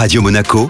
Radio Monaco,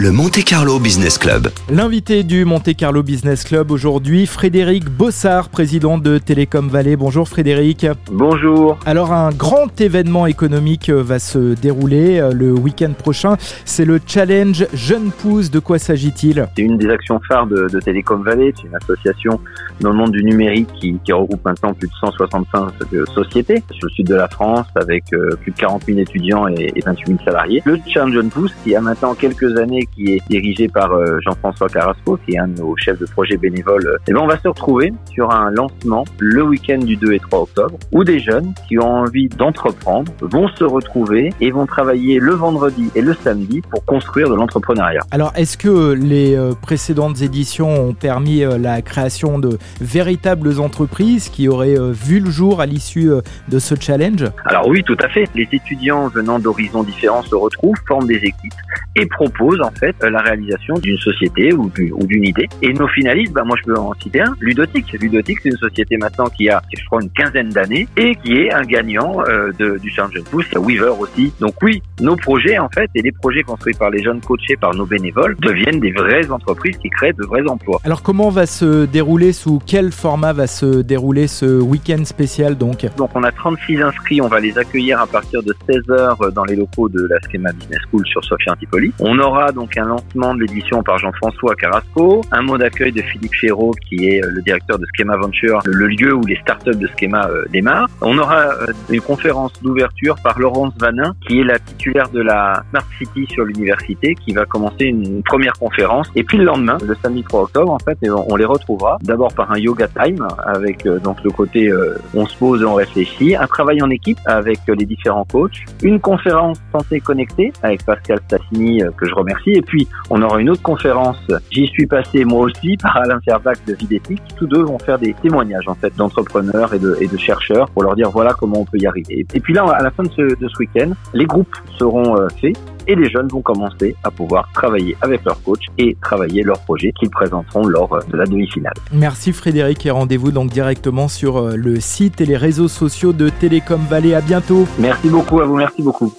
le Monte Carlo Business Club. L'invité du Monte Carlo Business Club aujourd'hui, Frédéric Bossard, président de Télécom Vallée. Bonjour Frédéric. Bonjour. Alors un grand événement économique euh, va se dérouler euh, le week-end prochain. C'est le challenge Jeune Pousse. De quoi s'agit-il? C'est une des actions phares de, de Télécom Vallée. C'est une association dans le monde du numérique qui, qui, regroupe maintenant plus de 165 sociétés sur le sud de la France avec euh, plus de 40 000 étudiants et, et 28 000 salariés. Le challenge Jeune Pousse qui a maintenant quelques années qui est dirigé par euh, Jean-François Carrasco, qui est un de nos chefs de projet bénévoles. Et eh ben, on va se retrouver sur un lancement le week-end du 2 et 3 octobre, où des jeunes qui ont envie d'entreprendre vont se retrouver et vont travailler le vendredi et le samedi pour construire de l'entrepreneuriat. Alors, est-ce que les euh, précédentes éditions ont permis euh, la création de véritables entreprises qui auraient vu le jour à l'issue de ce challenge? Alors oui, tout à fait. Les étudiants venant d'horizons différents se retrouvent, forment des équipes et proposent en fait la réalisation d'une société ou, d'une idée. Et nos finalistes, bah, moi je peux en citer un, Ludotique. Ludotique, c'est une société maintenant qui a, je crois, une quinzaine d'années et qui est un gagnant euh, de, du Challenge Pouce. Weaver aussi. Donc oui, nos projets en fait et les projets construits par les jeunes coachés par nos bénévoles deviennent des vraies entreprises qui créent de vrais emplois. Alors comment va se dérouler, sous quel format va se dérouler ce week-end spécial donc? Donc on a 36 inscrits, on va les accueillir à partir de 16h dans les locaux de la Schema Business School sur Sophia Antipoli. On aura donc un lancement de l'édition par Jean-François Carrasco, un mot d'accueil de Philippe Chéreau qui est euh, le directeur de Schema Venture, le lieu où les startups de Schema euh, démarrent. On aura euh, une conférence d'ouverture par Laurence Vanin qui est la titulaire de la Smart City sur l'université qui va commencer une première conférence. Et puis le lendemain, le samedi 3 octobre, en fait, on les retrouvera d'abord par un yoga time avec donc le côté on se pose et on réfléchit, un travail en équipe avec les différents coachs, une conférence santé connectée avec Pascal Stassini que je remercie et puis on aura une autre conférence, j'y suis passé moi aussi, par Alain Ferbac de Vidétique. Tous deux vont faire des témoignages en fait d'entrepreneurs et de, et de chercheurs pour leur dire voilà comment on peut y arriver. Et puis là, à la fin de ce, de ce week-end, les groupes seront euh, faits et les jeunes vont commencer à pouvoir travailler avec leur coach et travailler leurs projets qu'ils présenteront lors euh, de la demi-finale. Merci Frédéric et rendez-vous donc directement sur euh, le site et les réseaux sociaux de Télécom Vallée. À bientôt. Merci beaucoup à vous, merci beaucoup.